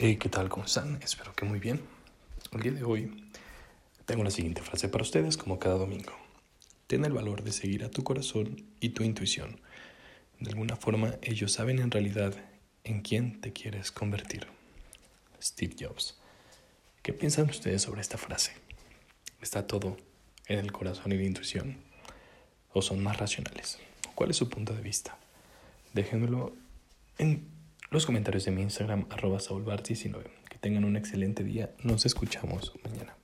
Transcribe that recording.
Hey, ¿qué tal? ¿Cómo están? Espero que muy bien. El día de hoy tengo la siguiente frase para ustedes, como cada domingo. Ten el valor de seguir a tu corazón y tu intuición. De alguna forma, ellos saben en realidad en quién te quieres convertir. Steve Jobs. ¿Qué piensan ustedes sobre esta frase? ¿Está todo en el corazón y la intuición? ¿O son más racionales? ¿Cuál es su punto de vista? Déjenmelo en los comentarios de mi Instagram, arroba saulbart19. Que tengan un excelente día. Nos escuchamos mañana.